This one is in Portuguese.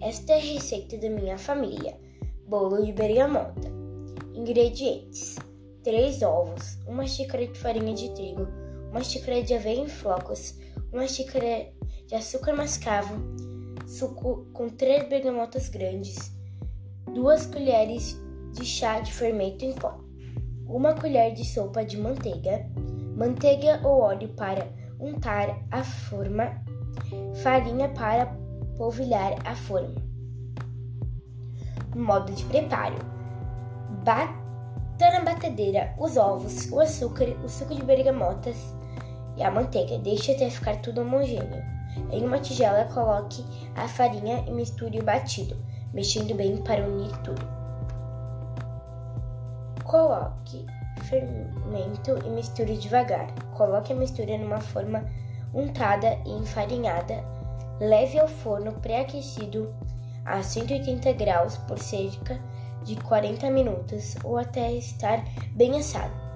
Esta é a receita da minha família: bolo de bergamota. Ingredientes: 3 ovos, uma xícara de farinha de trigo, uma xícara de aveia em flocos, uma xícara de açúcar mascavo, suco com 3 bergamotas grandes, 2 colheres de chá de fermento em pó, uma colher de sopa de manteiga, manteiga ou óleo para untar a forma, farinha para polvilhar a forma. Modo de preparo: bata na batedeira os ovos, o açúcar, o suco de bergamotas e a manteiga. Deixe até ficar tudo homogêneo. Em uma tigela, coloque a farinha e misture o batido, mexendo bem para unir tudo. Coloque fermento e misture devagar. Coloque a mistura numa forma untada e enfarinhada Leve ao forno pré-aquecido a 180 graus por cerca de 40 minutos ou até estar bem assado.